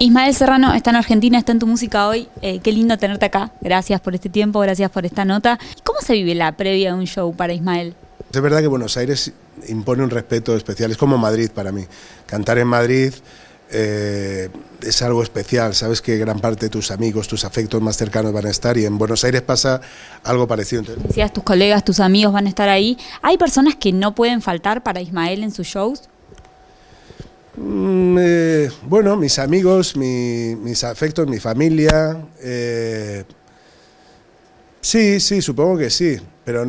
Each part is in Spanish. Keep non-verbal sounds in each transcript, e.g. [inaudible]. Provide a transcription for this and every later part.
Ismael Serrano está en Argentina, está en tu música hoy. Eh, qué lindo tenerte acá. Gracias por este tiempo, gracias por esta nota. ¿Cómo se vive la previa de un show para Ismael? Es verdad que Buenos Aires impone un respeto especial, es como Madrid para mí. Cantar en Madrid eh, es algo especial, sabes que gran parte de tus amigos, tus afectos más cercanos van a estar y en Buenos Aires pasa algo parecido. Decías, tus colegas, tus amigos van a estar ahí. ¿Hay personas que no pueden faltar para Ismael en sus shows? Mm, eh, bueno, mis amigos, mis afectos, mi familia. Eh, sí, sí, supongo que sí, pero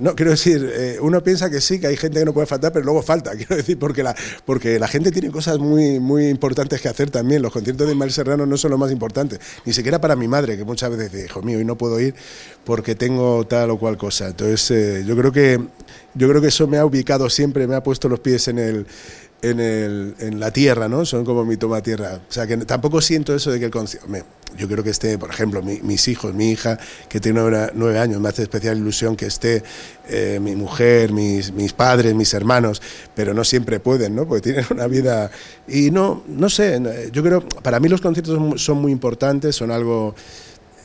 no, quiero decir, eh, uno piensa que sí, que hay gente que no puede faltar, pero luego falta, [laughs] quiero decir, porque la, porque la gente tiene cosas muy, muy importantes que hacer también. Los conciertos de Ismael Serrano no son lo más importante, ni siquiera para mi madre, que muchas veces dice, hijo mío, hoy no puedo ir porque tengo tal o cual cosa. Entonces, yo creo que yo creo que eso me ha ubicado siempre, me ha puesto los pies en el en, el, en la tierra, ¿no? Son como mi toma tierra. O sea, que tampoco siento eso de que el concierto... Yo creo que esté, por ejemplo, mis hijos, mi hija, que tiene nueve, años, me hace especial ilusión que esté eh, mi mujer, mis, mis padres, mis hermanos, pero no siempre pueden, ¿no? Porque tienen una vida... Y no, no sé, yo creo, para mí los conciertos son muy importantes, son algo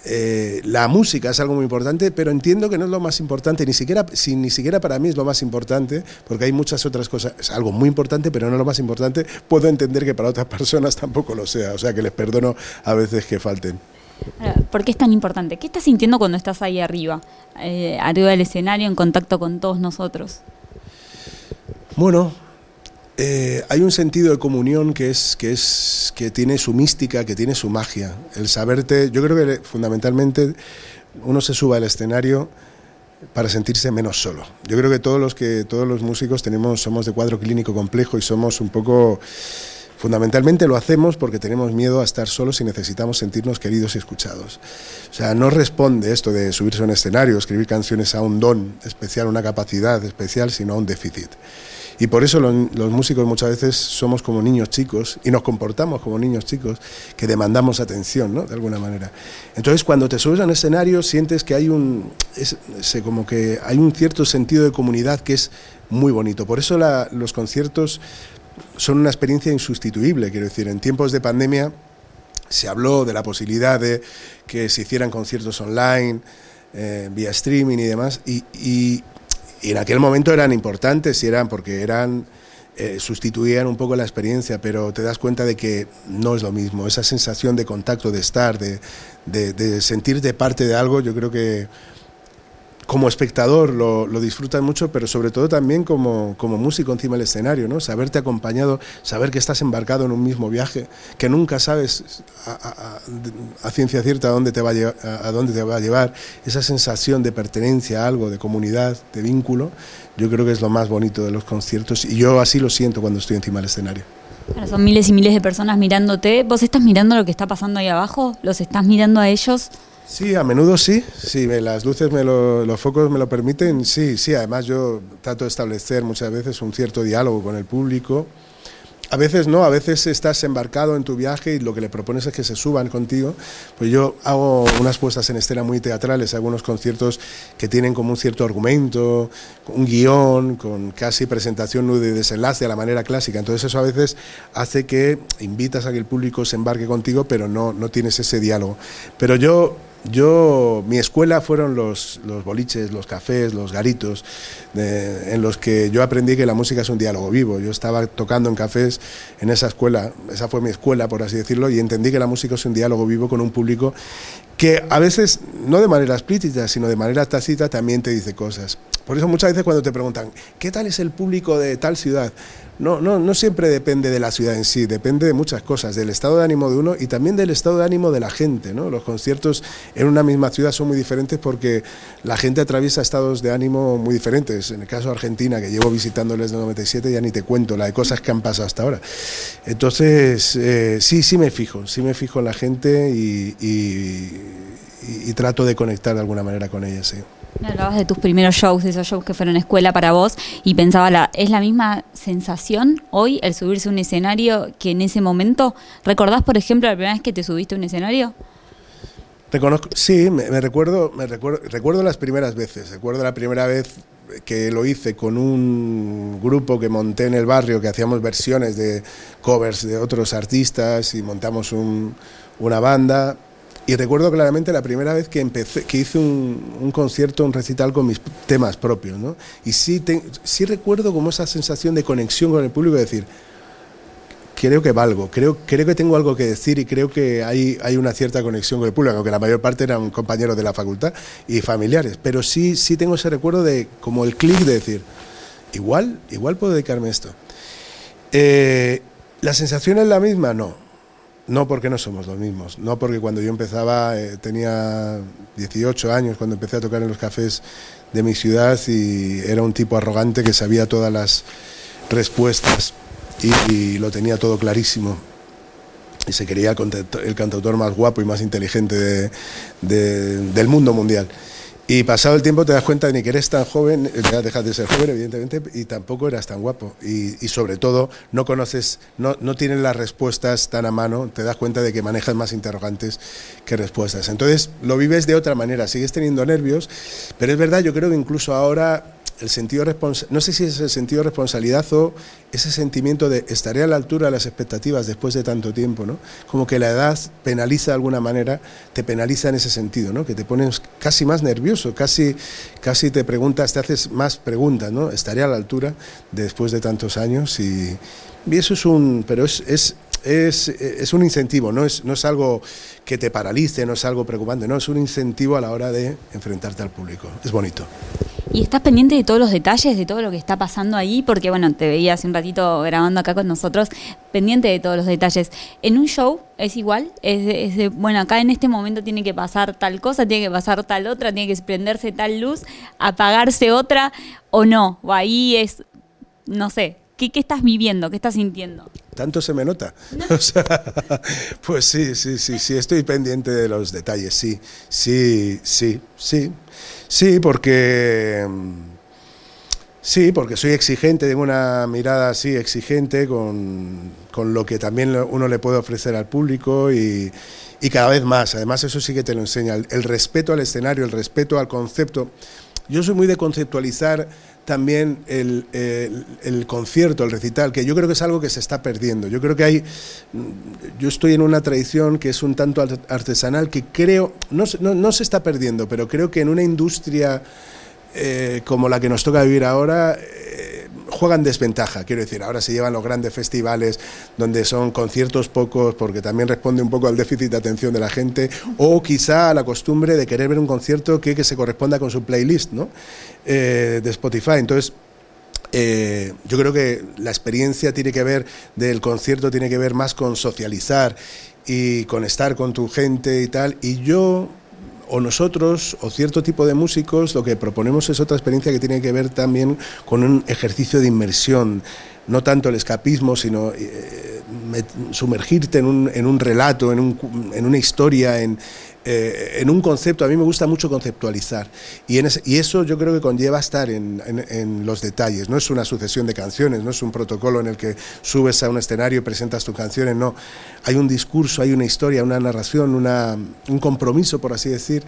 eh, la música es algo muy importante, pero entiendo que no es lo más importante, ni siquiera, si, ni siquiera para mí es lo más importante, porque hay muchas otras cosas, es algo muy importante, pero no es lo más importante, puedo entender que para otras [laughs] personas tampoco lo sea, o sea que les perdono a veces que falten. ¿Por qué es tan importante? ¿Qué estás sintiendo cuando estás ahí arriba, eh, arriba del escenario, en contacto con todos nosotros? Bueno, eh, hay un sentido de comunión que, es, que, tiene su mística, que tiene su magia. El saberte, yo creo que fundamentalmente uno se suba al escenario para sentirse menos solo. Yo creo que todos los que todos los músicos tenemos somos de cuadro clínico complejo y somos un poco fundamentalmente lo hacemos porque tenemos miedo a estar solos y necesitamos sentirnos queridos y escuchados. O sea, no responde esto de subirse a un escenario, escribir canciones a un don especial, una capacidad especial, sino a un déficit. Y por eso los, músicos muchas veces somos como niños chicos y nos comportamos como niños chicos que demandamos atención, ¿no? De alguna manera. Entonces, cuando te subes a un escenario, sientes que hay un, como que hay un cierto sentido de comunidad que es muy bonito. Por eso los conciertos son una experiencia insustituible, quiero decir, en tiempos de pandemia se habló de la posibilidad de que se hicieran conciertos online, eh, vía streaming y demás, y en aquel momento eran importantes y eran porque eran eh, sustituían un poco la experiencia, pero te das cuenta de que no es lo mismo. Esa sensación de contacto, de estar, de, de, de sentirte parte de algo, yo creo que como espectador lo, lo, disfrutas mucho, pero sobre todo también como, como, músico encima del escenario, ¿no? Saberte acompañado, saber que estás embarcado en un mismo viaje, que nunca sabes a, ciencia cierta a dónde, te va a, a dónde te va a llevar, esa sensación de pertenencia a algo, de comunidad, de vínculo, yo creo que es lo más bonito de los conciertos y yo así lo siento cuando estoy encima del escenario. son miles y miles de personas mirándote. ¿Vos estás mirando lo que está pasando ahí abajo? ¿Los estás mirando a ellos? Sí, a menudo sí, sí, las luces, me los focos me lo permiten, sí, sí, además yo trato de establecer muchas veces un cierto diálogo con el público. A veces no, a veces estás embarcado en tu viaje y lo que le propones es que se suban contigo. Pues yo hago unas puestas en escena muy teatrales, algunos conciertos que tienen como un cierto argumento, un guion, con casi presentación de desenlace a la manera clásica. Entonces eso a veces hace que invitas a que el público se embarque contigo, pero no, no tienes ese diálogo. Pero yo yo, mi escuela fueron los, los boliches, los cafés, los garitos, en los que yo aprendí que la música es un diálogo vivo. Yo estaba tocando en cafés en esa escuela, esa fue mi escuela, por así decirlo, y entendí que la música es un diálogo vivo con un público que a veces, no de manera explícita, sino de manera tácita, también te dice cosas. Por eso muchas veces cuando te preguntan, ¿qué tal es el público de tal ciudad? No, no, no siempre depende de la ciudad en sí, depende de muchas cosas, del estado de ánimo de uno y también del estado de ánimo de la gente. ¿no? Los conciertos en una misma ciudad son muy diferentes porque la gente atraviesa estados de ánimo muy diferentes. En el caso de Argentina, que llevo visitándoles desde 97, ya ni te cuento la de cosas que han pasado hasta ahora. Entonces, eh, sí, sí me fijo, sí me fijo en la gente y, y, trato de conectar de alguna manera con ella. Hablabas de tus primeros shows, de esos shows que fueron escuela para vos, y pensaba, la, ¿es la misma sensación hoy el subirse a un escenario que en ese momento? ¿Recordás, por ejemplo, la primera vez que te subiste a un escenario? Reconozco, sí, me, recuerdo, me recuerdo, recuerdo las primeras veces. Recuerdo la primera vez que lo hice con un grupo que monté en el barrio, que hacíamos versiones de covers de otros artistas y montamos una banda. Y recuerdo claramente la primera vez que empecé, que hice un, concierto, un recital con mis temas propios, ¿no? Y sí, sí recuerdo como esa sensación de conexión con el público, de decir, creo que valgo, creo, creo que tengo algo que decir y creo que hay, hay una cierta conexión con el público, aunque la mayor parte eran compañeros de la facultad y familiares, pero sí, sí tengo ese recuerdo de como el clic de decir, igual, igual puedo dedicarme a esto. Eh, ¿La sensación es la misma? No, no porque no somos los mismos, no porque cuando yo empezaba eh, tenía 18 años, cuando empecé a tocar en los cafés de mi ciudad y era un tipo arrogante que sabía todas las respuestas y, lo tenía todo clarísimo y se quería el cantautor más guapo y más inteligente del mundo mundial. Y pasado el tiempo te das cuenta de ni que eres tan joven, ya dejas de ser joven, evidentemente, y tampoco eras tan guapo. Y, sobre todo, no conoces, no, no tienes las respuestas tan a mano, te das cuenta de que manejas más interrogantes que respuestas. Entonces, lo vives de otra manera, sigues teniendo nervios, pero es verdad, yo creo que incluso ahora el sentido no sé si es el sentido de responsabilidad o ese sentimiento de estaré a la altura de las expectativas después de tanto tiempo, ¿no? Como que la edad penaliza de alguna manera, te penaliza en ese sentido, ¿no? Que te pones casi más nervioso, casi, casi te preguntas, te haces más preguntas, ¿no? Estaré a la altura después de tantos años y, y eso es un, pero es, es es, es, un incentivo, no es, no es algo que te paralice, no es algo preocupante, no, es un incentivo a la hora de enfrentarte al público. Es bonito. Y estás pendiente de todos los detalles, de todo lo que está pasando ahí, porque bueno, te veía hace un ratito grabando acá con nosotros, pendiente de todos los detalles. En un show es igual, es de, bueno, acá en este momento tiene que pasar tal cosa, tiene que pasar tal otra, tiene que prenderse tal luz, apagarse otra, o no, o ahí es, no sé, ¿qué, qué estás viviendo, qué estás sintiendo? tanto se me nota. [laughs] pues sí, sí, sí, sí, estoy pendiente de los detalles, sí, sí, sí, sí. Sí, porque sí, porque soy exigente, tengo una mirada así exigente con, con lo que también uno le puede ofrecer al público y, y, cada vez más. Además, eso sí que te lo enseña. El, respeto al escenario, el respeto al concepto. Yo soy muy de conceptualizar también el, el, concierto, el recital, que yo creo que es algo que se está perdiendo. Yo creo que hay, yo estoy en una tradición que es un tanto artesanal que creo, no, no, no se está perdiendo, pero creo que en una industria eh, como la que nos toca vivir ahora, eh, juegan desventaja. Quiero decir, ahora se llevan los grandes festivales donde son conciertos pocos porque también responde un poco al déficit de atención de la gente o quizá a la costumbre de querer ver un concierto que, que se corresponda con su playlist ¿no? Eh, de Spotify. Entonces, yo creo que la experiencia tiene que ver del concierto, tiene que ver más con socializar y con estar con tu gente y tal. Y yo o nosotros o cierto tipo de músicos lo que proponemos es otra experiencia que tiene que ver también con un ejercicio de inmersión, no tanto el escapismo, sino eh, sumergirte en un, en un relato, en, un, en una historia, en, eh, en un concepto, a mí me gusta mucho conceptualizar. Y, en y eso yo creo que conlleva estar en, los detalles, no es una sucesión de canciones, no es un protocolo en el que subes a un escenario y presentas tus canciones, no, hay un discurso, hay una historia, una narración, una, un compromiso, por así decir,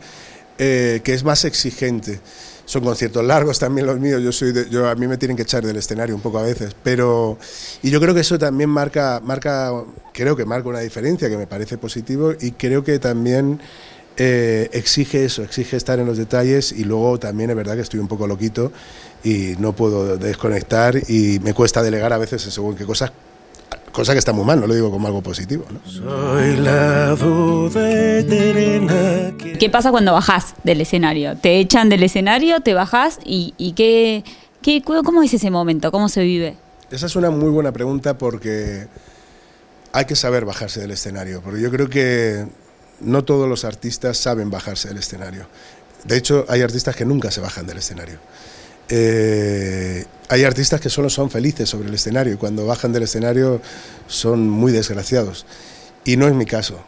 eh, que es más exigente. Son conciertos largos también los míos, yo soy yo, a mí me tienen que echar del escenario un poco a veces, pero y yo creo que eso también marca, marca creo que marca una diferencia que me parece positivo y creo que también eh, exige eso, exige estar en los detalles y luego también es verdad que estoy un poco loquito y no puedo desconectar y me cuesta delegar a veces según qué cosas, cosa que está muy mal, no lo digo como algo positivo. Soy de ¿Qué pasa cuando bajas del escenario? ¿Te echan del escenario, te bajas y, qué, cómo es ese momento? ¿Cómo se vive? Esa es una muy buena pregunta porque hay que saber bajarse del escenario, porque yo creo que no todos los artistas saben bajarse del escenario. De hecho, hay artistas que nunca se bajan del escenario. Eh, hay artistas que solo son felices sobre el escenario y cuando bajan del escenario son muy desgraciados. Y no es mi caso.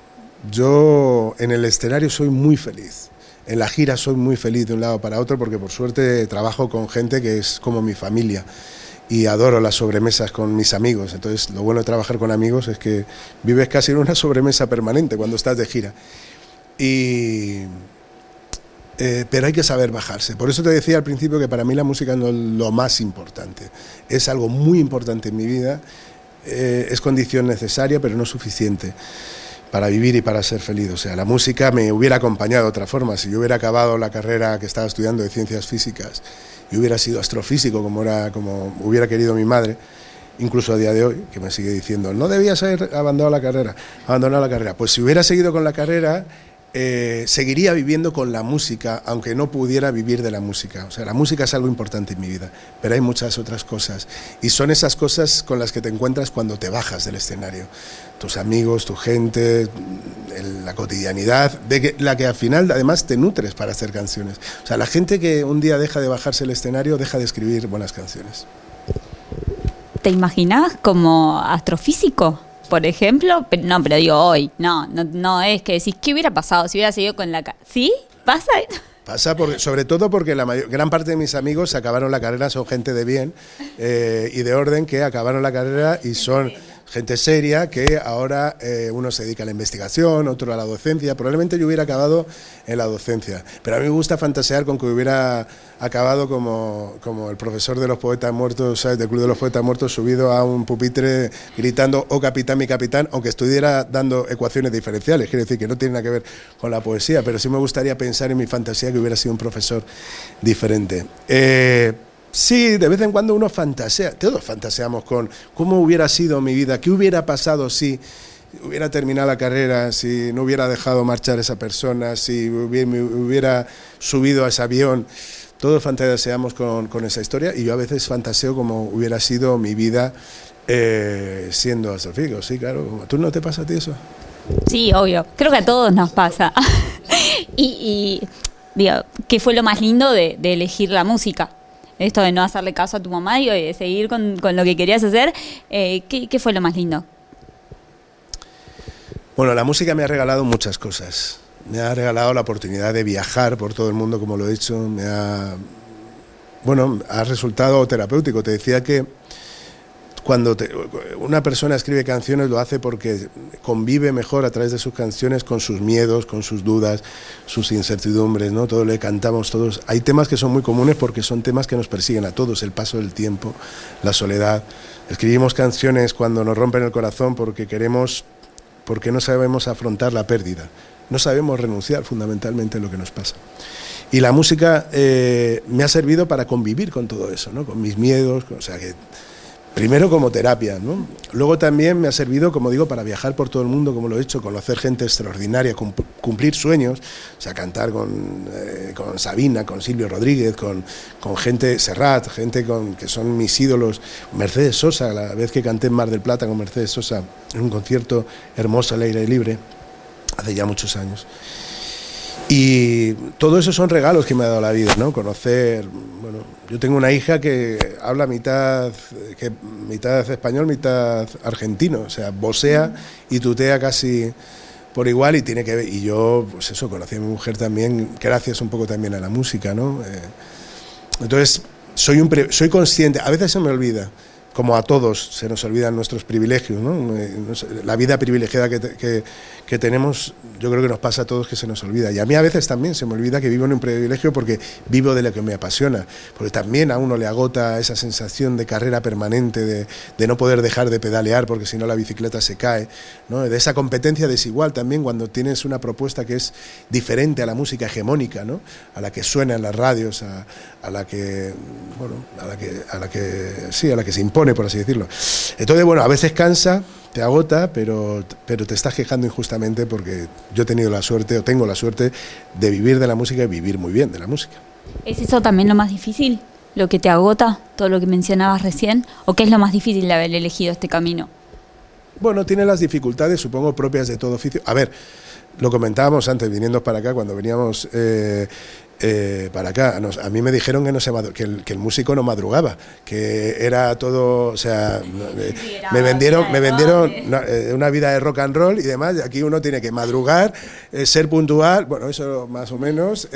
Yo en el escenario soy muy feliz. En la gira soy muy feliz de un lado para otro porque por suerte trabajo con gente que es como mi familia y adoro las sobremesas con mis amigos. Entonces, lo bueno de trabajar con amigos es que vives casi en una [laughs] sobremesa permanente cuando estás de gira. Eh, pero hay que saber bajarse. Por eso te decía al principio que para mí la música no es lo más importante. Es algo muy importante en mi vida, eh, es condición necesaria, pero no suficiente para vivir y para ser feliz. O sea, la música me hubiera acompañado de otra forma. Si yo hubiera acabado la carrera que estaba estudiando de ciencias físicas y hubiera sido astrofísico como, era, como hubiera querido mi madre, incluso a día de hoy, que me sigue diciendo, no debías haber abandonado la carrera, abandonado la carrera. Pues si hubiera seguido con la carrera, eh, seguiría viviendo con la música, aunque no pudiera vivir de la música. O sea, la música es algo importante en mi vida, pero hay muchas otras cosas. Y son esas cosas con las que te encuentras cuando te bajas del escenario. Tus amigos, tu gente, la cotidianidad, de la que al final además te nutres para hacer canciones. O sea, la gente que un día deja de bajarse el escenario deja de escribir buenas canciones. ¿Te imaginas como astrofísico? Por ejemplo, no, pero digo hoy, no, no, no es que decís, ¿qué hubiera pasado si hubiera seguido con la... ¿Sí? ¿Pasa? Pasa porque, sobre todo porque la gran parte de mis amigos acabaron la carrera, son gente de bien eh, y de orden que acabaron la carrera y son gente seria que ahora eh, uno se dedica a la investigación, otro a la docencia. Probablemente yo hubiera acabado en la docencia, pero a mí me gusta fantasear con que hubiera acabado como, como el profesor de los poetas muertos, ¿sabes? del Club de los Poetas Muertos, subido a un pupitre gritando, oh capitán, mi capitán, aunque estuviera dando ecuaciones diferenciales, quiere decir que no tiene nada que ver con la poesía, pero sí me gustaría pensar en mi fantasía que hubiera sido un profesor diferente. Eh, Sí, de vez en cuando uno fantasea, todos fantaseamos con cómo hubiera sido mi vida, qué hubiera pasado si hubiera terminado la carrera, si no hubiera dejado marchar esa persona, si hubiera subido a ese avión. Todos fantaseamos con, esa historia y yo a veces fantaseo como hubiera sido mi vida eh, siendo astrofísico. Sí, claro. ¿Tú no te pasa a ti eso? Sí, obvio. Creo que a todos nos pasa. [laughs] y, digo, ¿qué fue lo más lindo de elegir la música? Esto de no hacerle caso a tu mamá y de seguir con, lo que querías hacer, eh, ¿qué, fue lo más lindo? Bueno, la música me ha regalado muchas cosas. Me ha regalado la oportunidad de viajar por todo el mundo, como lo he hecho. Me ha, bueno, ha resultado terapéutico. Te decía que cuando una persona escribe canciones lo hace porque convive mejor a través de sus canciones con sus miedos, con sus dudas, sus incertidumbres, ¿no? Todo le cantamos todos. Hay temas que son muy comunes porque son temas que nos persiguen a todos, el paso del tiempo, la soledad. Escribimos canciones cuando nos rompen el corazón porque queremos porque no sabemos afrontar la pérdida. No sabemos renunciar fundamentalmente a lo que nos pasa. Y la música eh, me ha servido para convivir con todo eso, ¿no? con mis miedos, o sea que Primero como terapia, ¿no? Luego también me ha servido, como digo, para viajar por todo el mundo, como lo he hecho, conocer gente extraordinaria, cumplir sueños, o sea, cantar con, eh, con Sabina, con Silvio Rodríguez, con, con, gente, Serrat, gente con, que son mis ídolos, Mercedes Sosa, la vez que canté en Mar del Plata con Mercedes Sosa, en un concierto hermoso al aire libre, hace ya muchos años. Y todo eso son regalos que me ha dado la vida, ¿no? Conocer, bueno, yo tengo una hija que habla mitad, que, mitad español, mitad argentino, o sea, vocea y tutea casi por igual y tiene que ver, y yo, pues eso, conocí a mi mujer también, gracias un poco también a la música, ¿no? Eh, entonces, soy, un, soy consciente, a veces se me olvida, como a todos se nos olvidan nuestros privilegios, ¿no? Eh, la vida privilegiada que, que tenemos, yo creo que nos pasa a todos que se nos olvida. Y a mí a veces también se me olvida que vivo en un privilegio porque vivo de lo que me apasiona, porque también a uno le agota esa sensación de carrera permanente, de, no poder dejar de pedalear porque si no la bicicleta se cae, de esa competencia desigual también cuando tienes una propuesta que es diferente a la música hegemónica, a la que suena en las radios, a la que, bueno, a la que, a la que, sí, a la que se impone, por así decirlo. Entonces, bueno, a veces cansa, te agota, pero, pero te estás quejando injustamente porque yo he tenido la suerte, o tengo la suerte, de vivir de la música y vivir muy bien de la música. ¿Es eso también lo más difícil? ¿Lo que te agota? ¿Todo lo que mencionabas recién? ¿O qué es lo más difícil de haber elegido este camino? Bueno, tiene las dificultades, supongo, propias de todo oficio. A ver, lo comentábamos antes, viniendo para acá, cuando veníamos eh, eh, para acá. a mí me dijeron que, no se que, el, que el músico no madrugaba, que era todo, o sea, me vendieron, me vendieron eh, una, vida de rock and roll y demás. aquí uno tiene que madrugar, eh, ser puntual, bueno, eso más o menos,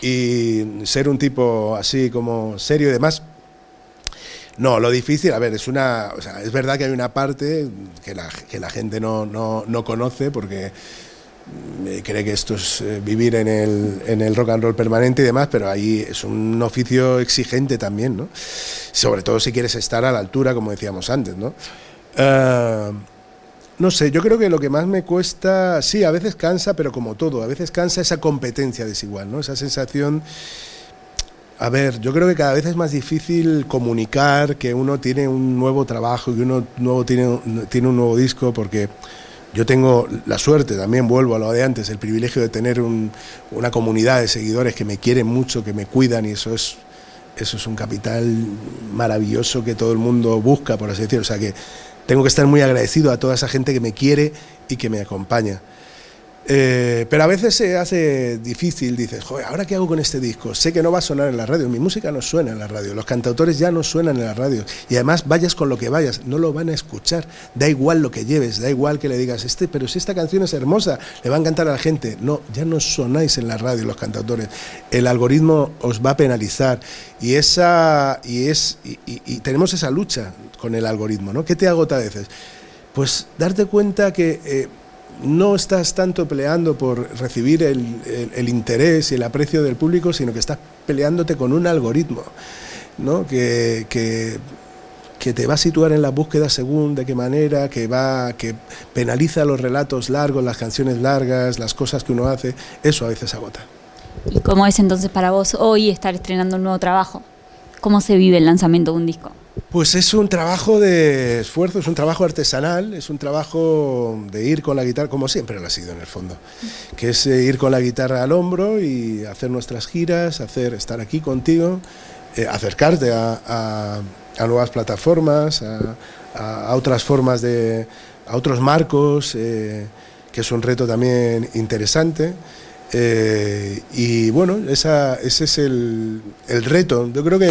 y ser un tipo así como serio y demás. No, lo difícil, a ver, es una, o sea, es verdad que hay una parte que la, que la gente no, no, no conoce porque cree que esto es eh, vivir en el, en el rock and roll permanente y demás, pero ahí es un oficio exigente también, ¿no? Sobre todo si quieres estar a la altura, como decíamos antes, ¿no? Eh, no sé, yo creo que lo que más me cuesta, sí, a veces cansa, pero como todo, a veces cansa esa competencia desigual, ¿no? Esa sensación... A ver, yo creo que cada vez es más difícil comunicar que uno tiene un nuevo trabajo, que uno nuevo tiene, tiene un nuevo disco, porque yo tengo la suerte, también vuelvo a lo de antes, el privilegio de tener una comunidad de seguidores que me quieren mucho, que me cuidan y eso es, eso es un capital maravilloso que todo el mundo busca, por así decirlo. O sea que tengo que estar muy agradecido a toda esa gente que me quiere y que me acompaña. Eh, pero a veces se hace difícil, dices, joder, ¿ahora qué hago con este disco? Sé que no va a sonar en la radio, mi música no suena en la radio, los cantautores ya no suenan en la radio. Y además, vayas con lo que vayas, no lo van a escuchar. Da igual lo que lleves, da igual que le digas, este, pero si esta canción es hermosa, le va a encantar a la gente. No, ya no sonáis en la radio los cantautores. El algoritmo os va a penalizar. Y, esa, y, es, y, tenemos esa lucha con el algoritmo, ¿no? ¿Qué te agota a veces? Pues darte cuenta que... Eh, no estás tanto peleando por recibir el, interés y el aprecio del público, sino que estás peleándote con un algoritmo ¿no? que, que, te va a situar en la búsqueda según de qué manera, que, va, que penaliza los relatos largos, las canciones largas, las cosas que uno hace. Eso a veces agota. ¿Y cómo es entonces para vos hoy estar estrenando un nuevo trabajo? ¿Cómo se vive el lanzamiento de un disco? Pues es un trabajo de esfuerzo, es un trabajo artesanal, es un trabajo de ir con la guitarra, como siempre lo ha sido en el fondo, que es eh, ir con la guitarra al hombro y hacer nuestras giras, hacer estar aquí contigo, eh, acercarte a, nuevas plataformas, a, otras formas de, a otros marcos, eh, que es un reto también interesante. y bueno, ese es el, el reto. Yo creo que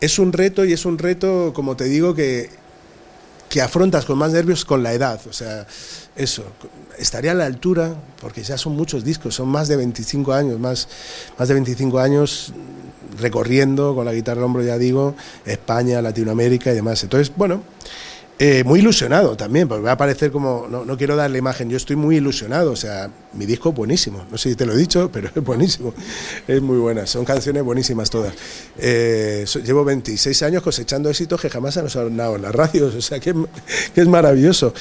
es un reto y es un reto, como te digo, que, que afrontas con más nervios con la edad. O sea, eso, estaría a la altura, porque ya son muchos discos, son más de 25 años, más, más de 25 años recorriendo con la guitarra al hombro, ya digo, España, Latinoamérica y demás. Entonces, bueno, eh, muy ilusionado también, porque va a parecer como, no, no, quiero darle imagen, yo estoy muy ilusionado, o sea, mi disco es buenísimo, no sé si te lo he dicho, [laughs] pero es buenísimo, es muy buena, son canciones buenísimas todas. Eh, llevo 26 años cosechando éxitos que jamás han sonado en las radios, [laughs] o sea, que, que es maravilloso.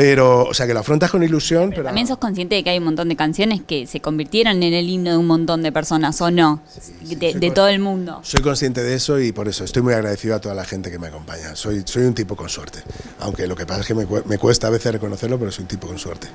Pero, o sea, que lo afrontas con ilusión. Pero, también sos consciente de que hay un montón de canciones que se convirtieron en el himno de un montón de personas, ¿o no? de, todo el mundo. Soy consciente de eso y por eso estoy muy agradecido a toda la gente que me acompaña. Soy, soy un tipo con suerte. Aunque lo que pasa es que me, me cuesta a veces reconocerlo, pero soy un tipo con suerte.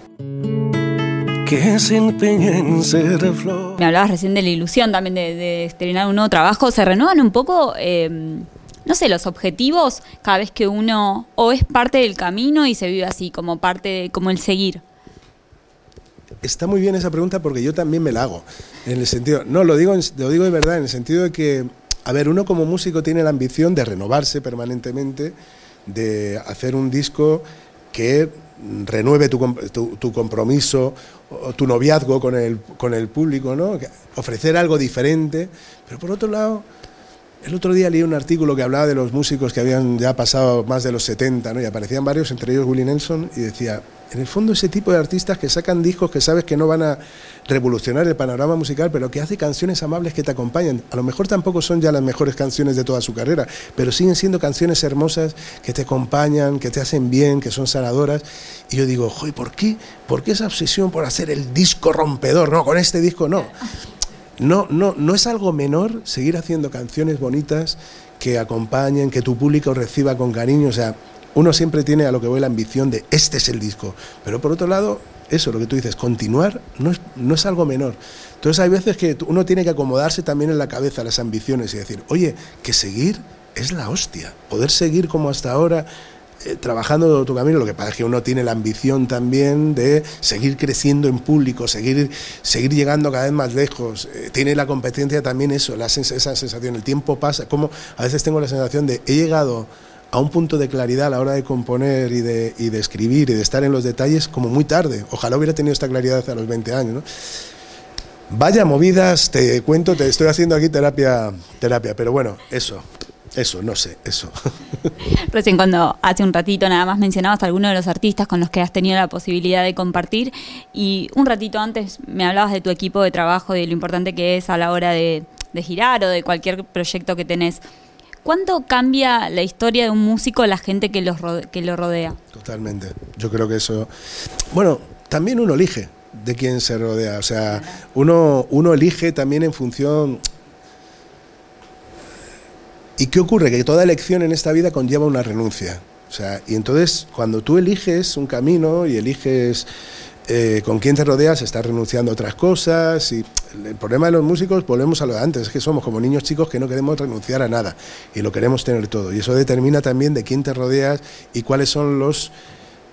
Que se en ser flor. Me hablabas recién de la ilusión también de, de estrenar un nuevo trabajo. ¿Se renuevan un poco? Eh, no sé, los objetivos cada vez que uno o es parte del camino y se vive así, como parte, como el seguir. Está muy bien esa pregunta porque yo también me la hago. En el sentido, no, lo digo, lo digo de verdad, en el sentido de que, a ver, uno como músico tiene la ambición de renovarse permanentemente, de hacer un disco que renueve tu, tu, compromiso o tu noviazgo con el, con el público, ¿no? ofrecer algo diferente, pero por otro lado el otro día leí un artículo que hablaba de los músicos que habían ya pasado más de los 70, ¿no? y aparecían varios, entre ellos Willie Nelson, y decía, en el fondo ese tipo de artistas que sacan discos que sabes que no van a revolucionar el panorama musical, pero que hace canciones amables que te acompañan. A lo mejor tampoco son ya las mejores canciones de toda su carrera, pero siguen siendo canciones hermosas que te acompañan, que te hacen bien, que son sanadoras. Y yo digo, joy, ¿por qué? ¿Por qué esa obsesión por hacer el disco rompedor? No, con este disco no no, no, no es algo menor seguir haciendo canciones bonitas que acompañen, que tu público reciba con cariño. O sea, uno siempre tiene a lo que voy la ambición de este es el disco. Pero por otro lado, eso, lo que tú dices, continuar no es, no es algo menor. Entonces hay veces que uno tiene que acomodarse también en la cabeza las ambiciones y decir, oye, que seguir es la hostia. Poder seguir como hasta ahora eh, trabajando tu camino, lo que pasa es que uno tiene la ambición también de seguir creciendo en público, seguir, seguir llegando cada vez más lejos. Eh, tiene la competencia también eso, la esa sensación, el tiempo pasa, como a veces tengo la sensación de he llegado a un punto de claridad a la hora de componer y de, y de escribir y de estar en los detalles como muy tarde. Ojalá hubiera tenido esta claridad a los 20 años. Vaya movidas, te cuento, te estoy haciendo aquí terapia, terapia, pero bueno, eso. Eso, no sé, eso. [laughs] Recién cuando hace un ratito nada más mencionabas a algunos de los artistas con los que has tenido la posibilidad de compartir y un ratito antes me hablabas de tu equipo de trabajo, y de lo importante que es a la hora de, de girar o de cualquier proyecto que tenés. ¿Cuánto cambia la historia de un músico la gente que, los que lo rodea? Totalmente. Yo creo que eso... Bueno, también uno elige de quién se rodea. O sea, uno, uno elige también en función... ¿Y qué ocurre? Que toda elección en esta vida conlleva una renuncia. O sea, y entonces cuando tú eliges un camino y eliges eh, con quién te rodeas, estás renunciando a otras cosas y el problema de los músicos, volvemos a lo de antes, es que somos como niños chicos que no queremos renunciar a nada y lo queremos tener todo. Y eso determina también de quién te rodeas y cuáles son los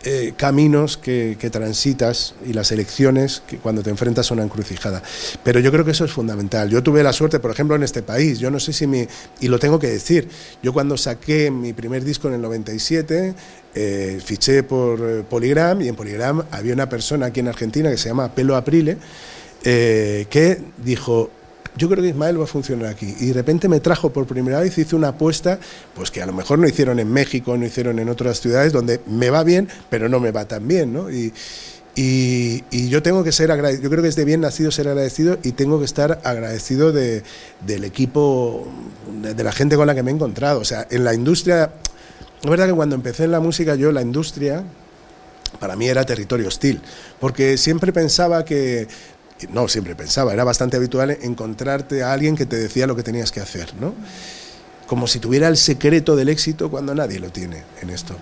eh, caminos que, transitas y las elecciones que cuando te enfrentas a una encrucijada. Pero yo creo que eso es fundamental. Yo tuve la suerte, por ejemplo, en este país, yo no sé si mi, y lo tengo que decir, yo cuando saqué mi primer disco en el 97, eh, fiché por eh, Polygram y en Polygram había una persona aquí en Argentina que se llama Pelo Aprile, que dijo, yo creo que Ismael va a funcionar aquí. Y de repente me trajo por primera vez, hice una apuesta, pues que a lo mejor no hicieron en México, no hicieron en otras ciudades, donde me va bien, pero no me va tan bien, ¿no? Y, y, yo tengo que ser agradecido, yo creo que es de bien nacido ser agradecido y tengo que estar agradecido de, del equipo, de, la gente con la que me he encontrado. O sea, en la industria, es verdad que cuando empecé en la música, yo la industria, para mí era territorio hostil, porque siempre pensaba que no siempre pensaba, era bastante habitual encontrarte a alguien que te decía lo que tenías que hacer, ¿no? Como si tuviera el secreto del éxito cuando nadie lo tiene en esto.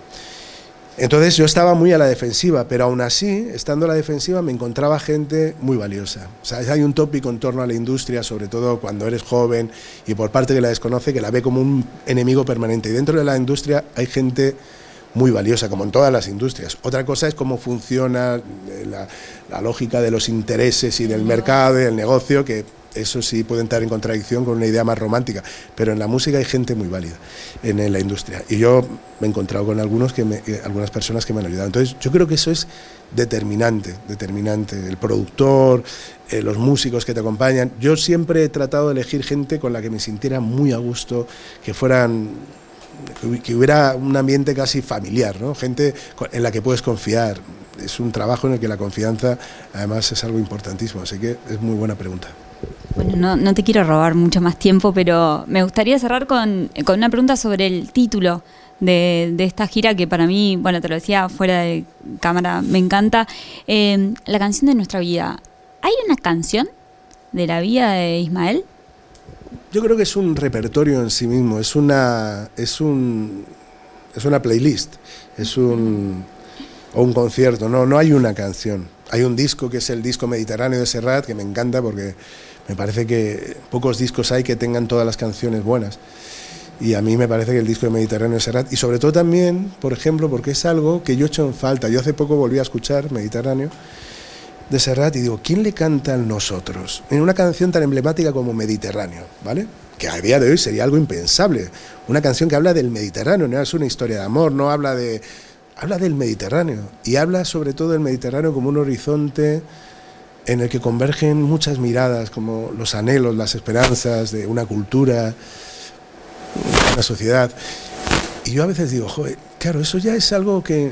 Entonces yo estaba muy a la defensiva, pero aún así, estando a la defensiva, me encontraba gente muy valiosa. O sea, hay un tópico en torno a la industria, sobre todo cuando eres joven y por parte que la desconoce, que la ve como un enemigo permanente. Y dentro de la industria hay gente muy valiosa, como en todas las industrias. Otra cosa es cómo funciona eh, la, lógica de los intereses y del mercado y del negocio, que eso sí puede entrar en contradicción con una idea más romántica, pero en la música hay gente muy válida en, la industria. Y yo me he encontrado con algunos que eh, algunas personas que me han ayudado. Entonces, yo creo que eso es determinante, determinante. El productor, eh, los músicos que te acompañan. Yo siempre he tratado de elegir gente con la que me sintiera muy a gusto, que fueran que hubiera un ambiente casi familiar, ¿no? gente en la que puedes confiar. Es un trabajo en el que la confianza además es algo importantísimo, así que es muy buena pregunta. Bueno, no, te quiero robar mucho más tiempo, pero me gustaría cerrar con, una pregunta sobre el título de, esta gira que para mí, bueno, te lo decía fuera de cámara, me encanta. Eh, la canción de nuestra vida. ¿Hay una canción de la vida de Ismael? Yo creo que es un repertorio en sí mismo, es una, es un, es una playlist, es un, o un concierto, no, no hay una canción. Hay un disco que es el disco mediterráneo de Serrat, que me encanta porque me parece que pocos discos hay que tengan todas las canciones buenas. Y a mí me parece que el disco de Mediterráneo de Serrat, y sobre todo también, por ejemplo, porque es algo que yo he hecho en falta. Yo hace poco volví a escuchar Mediterráneo de Serrat y digo, ¿quién le canta a nosotros? En una canción tan emblemática como Mediterráneo, ¿vale? Que a día de hoy sería algo impensable. Una canción que habla del Mediterráneo, no es una historia de amor, no habla de... Habla del Mediterráneo y habla sobre todo del Mediterráneo como un horizonte en el que convergen muchas miradas, como los anhelos, las esperanzas de una cultura, una sociedad. Y yo a veces digo, joder, claro, eso ya es algo que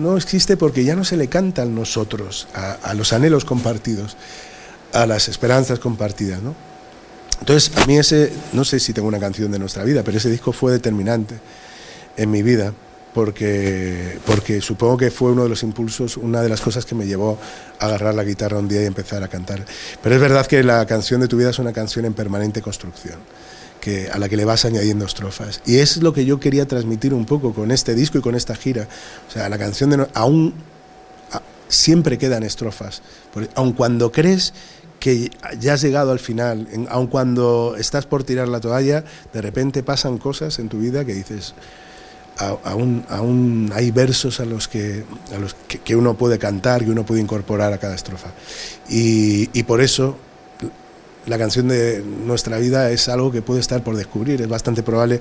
no existe porque ya no se le cantan nosotros, a, los anhelos compartidos, a las esperanzas compartidas, ¿no? Entonces, a mí ese, no sé si tengo una canción de nuestra vida, pero ese disco fue determinante en mi vida, porque, porque supongo que fue uno de los impulsos, una de las cosas que me llevó a agarrar la guitarra un día y empezar a cantar. Pero es verdad que la canción de tu vida es una canción en permanente construcción que, a la que le vas añadiendo estrofas. Y es lo que yo quería transmitir un poco con este disco y con esta gira. O sea, la canción de aún siempre quedan estrofas, aun cuando crees que ya has llegado al final, aun cuando estás por tirar la toalla, de repente pasan cosas en tu vida que dices, aún, aún hay versos a los, que, a los que, uno puede cantar, que uno puede incorporar a cada estrofa. Y, y por eso la canción de nuestra vida es algo que puede estar por descubrir. Es bastante probable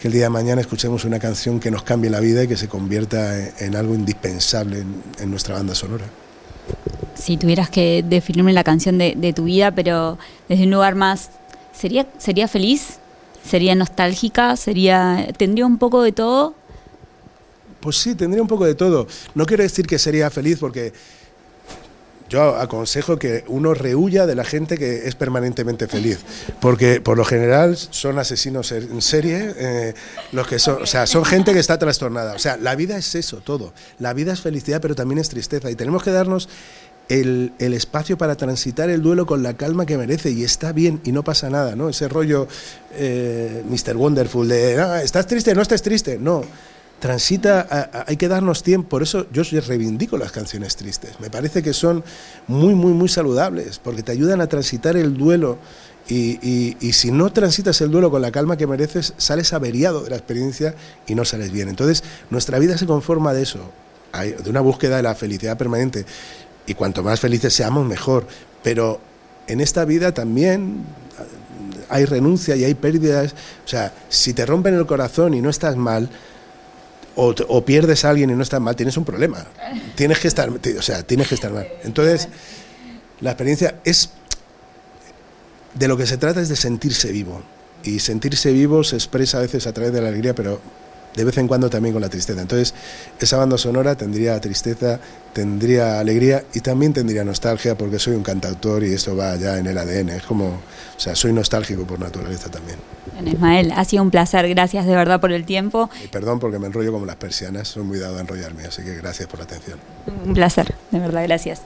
que el día de mañana escuchemos una canción que nos cambie la vida y que se convierta en, algo indispensable en, nuestra banda sonora. Si tuvieras que definirme la canción de, tu vida, pero desde un lugar más, ¿sería, ¿sería feliz ¿Sería nostálgica? ¿Sería ¿Tendría un poco de todo? Pues sí, tendría un poco de todo. No quiero decir que sería feliz porque yo aconsejo que uno rehuya de la gente que es permanentemente feliz, porque por lo general son asesinos en serie, eh, los que son, o sea, son gente que está trastornada. O sea, la vida es eso, todo. La vida es felicidad, pero también es tristeza. Y tenemos que darnos el, espacio para transitar el duelo con la calma que merece y está bien y no pasa nada, ¿no? Ese rollo eh, Mr. Wonderful de, ah, ¿estás triste? No estás triste. No transita, hay que darnos tiempo, por eso yo reivindico las canciones tristes, me parece que son muy, muy, muy saludables, porque te ayudan a transitar el duelo y, si no transitas el duelo con la calma que mereces, sales averiado de la experiencia y no sales bien. Entonces, nuestra vida se conforma de eso, de una búsqueda de la felicidad permanente, y cuanto más felices seamos, mejor, pero en esta vida también hay renuncia y hay pérdidas, o sea, si te rompen el corazón y no estás mal, o, pierdes a alguien y no estás mal, tienes un problema. Tienes que estar, o sea, tienes que estar mal. Entonces, la experiencia es de lo que se trata es de sentirse vivo. Y sentirse vivo se expresa a veces a través de la alegría, pero de vez en cuando también con la tristeza. Entonces, esa banda sonora tendría tristeza, tendría alegría y también tendría nostalgia porque soy un cantautor y esto va ya en el ADN. Es como, o sea, soy nostálgico por naturaleza también. Ismael, ha sido un placer. Gracias de verdad por el tiempo. Y perdón porque me enrollo como las persianas. Soy muy dado a enrollarme, así que gracias por la atención. Un placer, de verdad, gracias.